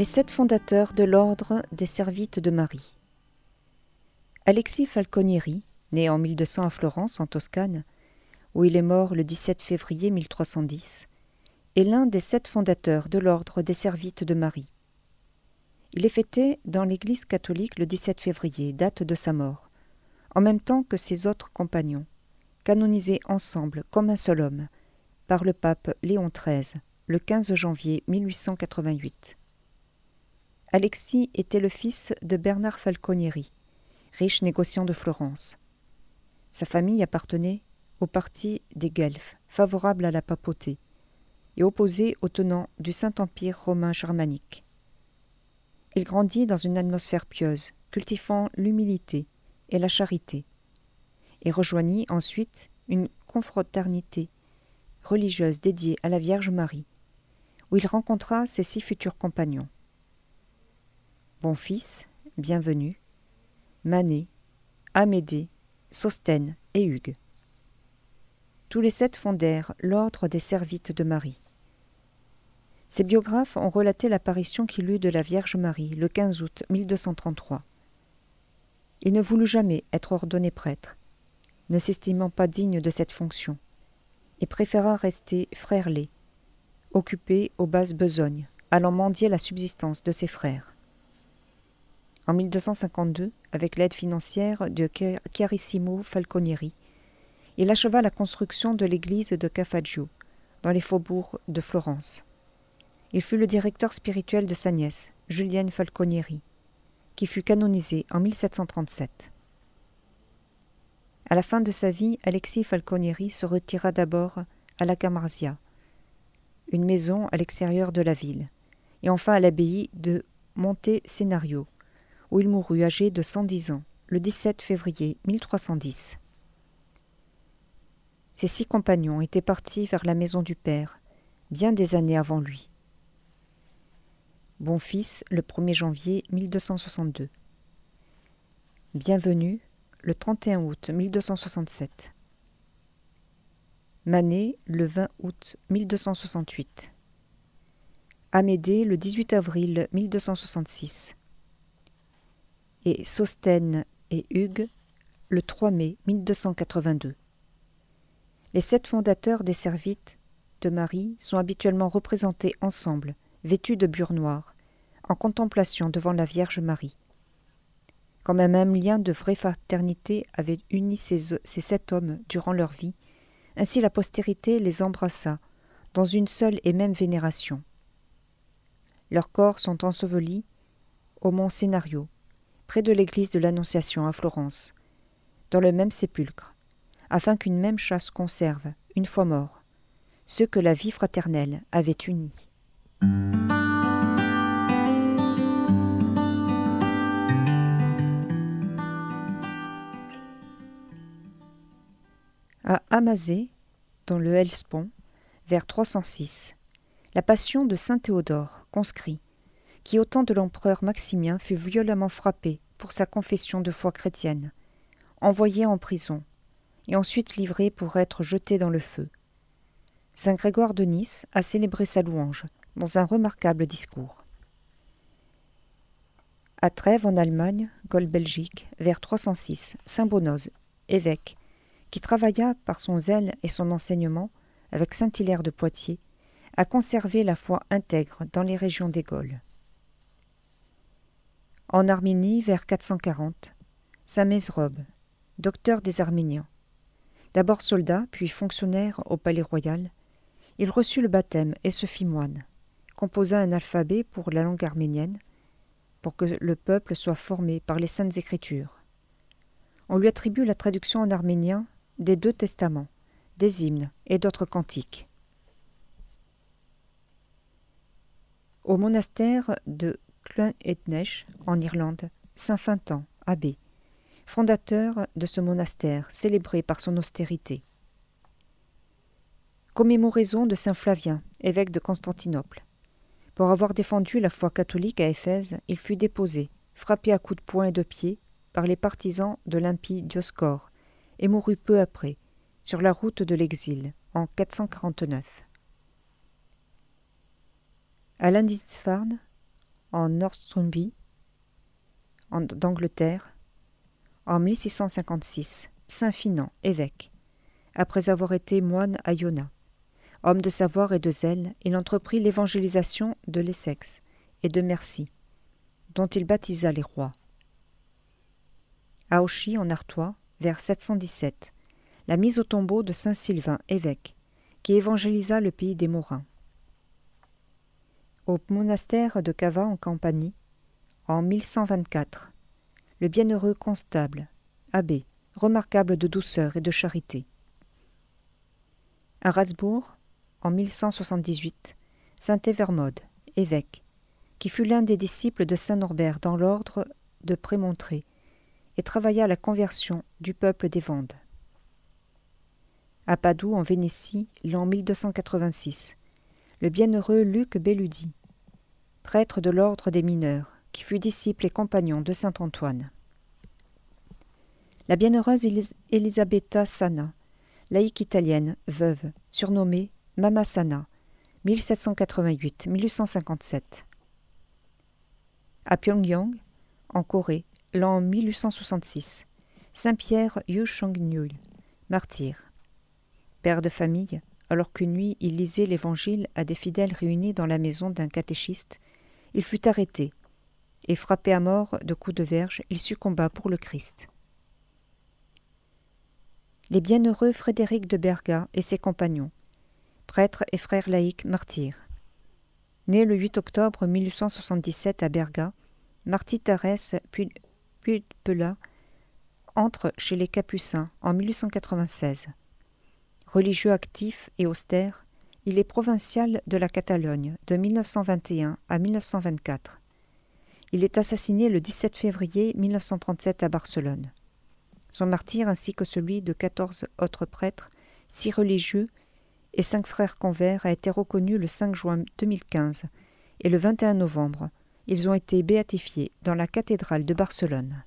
Les sept fondateurs de l'ordre des Servites de Marie. Alexis Falconieri, né en 1200 à Florence, en Toscane, où il est mort le 17 février 1310, est l'un des sept fondateurs de l'ordre des Servites de Marie. Il est fêté dans l'Église catholique le 17 février, date de sa mort, en même temps que ses autres compagnons, canonisés ensemble comme un seul homme par le pape Léon XIII le 15 janvier 1888. Alexis était le fils de Bernard Falconieri, riche négociant de Florence. Sa famille appartenait au parti des Guelfes, favorable à la papauté, et opposé aux tenants du Saint-Empire romain germanique. Il grandit dans une atmosphère pieuse, cultivant l'humilité et la charité, et rejoignit ensuite une confraternité religieuse dédiée à la Vierge Marie, où il rencontra ses six futurs compagnons. Bon fils, bienvenue, Manet, Amédée, Sostène et Hugues. Tous les sept fondèrent l'ordre des Servites de Marie. Ces biographes ont relaté l'apparition qu'il eut de la Vierge Marie le 15 août 1233. Il ne voulut jamais être ordonné prêtre, ne s'estimant pas digne de cette fonction, et préféra rester frère occupé aux basses besognes, allant mendier la subsistance de ses frères. En 1252, avec l'aide financière de Chiarissimo Falconieri, il acheva la construction de l'église de Cafaggio, dans les faubourgs de Florence. Il fut le directeur spirituel de sa nièce, Julienne Falconieri, qui fut canonisée en 1737. À la fin de sa vie, Alexis Falconieri se retira d'abord à la Camarzia, une maison à l'extérieur de la ville, et enfin à l'abbaye de Monte Senario, où il mourut âgé de 110 ans, le 17 février 1310. Ses six compagnons étaient partis vers la maison du Père, bien des années avant lui. Bon fils, le 1er janvier 1262. Bienvenue, le 31 août 1267. Manet, le 20 août 1268. Amédée, le 18 avril 1266 et Sostène et Hugues le 3 mai 1282. Les sept fondateurs des Servites de Marie sont habituellement représentés ensemble, vêtus de bure noire, en contemplation devant la Vierge Marie. Comme un même lien de vraie fraternité avait uni ces, ces sept hommes durant leur vie, ainsi la postérité les embrassa dans une seule et même vénération. Leurs corps sont ensevelis au mont Scénario, près de l'église de l'Annonciation à Florence, dans le même sépulcre, afin qu'une même chasse conserve, une fois mort, ceux que la vie fraternelle avait unis. À Amazé, dans le Hellespont, vers 306, la passion de saint Théodore, conscrit, qui au temps de l'empereur Maximien fut violemment frappé pour sa confession de foi chrétienne, envoyé en prison, et ensuite livré pour être jeté dans le feu. Saint Grégoire de Nice a célébré sa louange dans un remarquable discours. À Trèves, en Allemagne, Gaulle, Belgique, vers 306, Saint Bonoz, évêque, qui travailla par son zèle et son enseignement avec Saint Hilaire de Poitiers, a conservé la foi intègre dans les régions des Gaules. En Arménie, vers 440, Saint Mesrobe, docteur des Arméniens. D'abord soldat, puis fonctionnaire au palais royal, il reçut le baptême et se fit moine, composa un alphabet pour la langue arménienne, pour que le peuple soit formé par les saintes écritures. On lui attribue la traduction en arménien des deux testaments, des hymnes et d'autres cantiques. Au monastère de En Irlande, Saint Fintan, abbé, fondateur de ce monastère célébré par son austérité. Commémoraison de Saint Flavien, évêque de Constantinople. Pour avoir défendu la foi catholique à Éphèse, il fut déposé, frappé à coups de poing et de pied, par les partisans de l'impie Dioscore, et mourut peu après, sur la route de l'exil, en 449. À Lindisfarne, en Northumbrie, d'Angleterre, en 1656, Saint Finan, évêque. Après avoir été moine à Iona, homme de savoir et de zèle, il entreprit l'évangélisation de l'Essex et de Mercie, dont il baptisa les rois. À Auchy, en Artois, vers 717, la mise au tombeau de saint Sylvain, évêque, qui évangélisa le pays des Morins. Au monastère de Cava en Campanie, en 1124, le bienheureux Constable, abbé, remarquable de douceur et de charité. À Ratsbourg, en 1178, saint Évermode, évêque, qui fut l'un des disciples de saint Norbert dans l'ordre de Prémontré, et travailla à la conversion du peuple des Vendes. À Padoue, en Vénétie, l'an 1286, le bienheureux Luc Belludi, prêtre de l'ordre des mineurs, qui fut disciple et compagnon de saint Antoine. La bienheureuse Elisabetta Sana, laïque italienne, veuve, surnommée Mama Sana, 1788-1857. À Pyongyang, en Corée, l'an 1866, Saint-Pierre Yu Nyul, martyr. Père de famille, alors qu'une nuit il lisait l'Évangile à des fidèles réunis dans la maison d'un catéchiste, il fut arrêté, et frappé à mort de coups de verge, il succomba pour le Christ. Les bienheureux Frédéric de Berga et ses compagnons, prêtres et frères laïcs martyrs. Né le 8 octobre 1877 à Berga, Marty Tarès Pula entre chez les Capucins en 1896. Religieux actif et austère, il est provincial de la Catalogne de 1921 à 1924. Il est assassiné le 17 février 1937 à Barcelone. Son martyr ainsi que celui de quatorze autres prêtres, six religieux et cinq frères convers a été reconnu le 5 juin 2015 et le 21 novembre ils ont été béatifiés dans la cathédrale de Barcelone.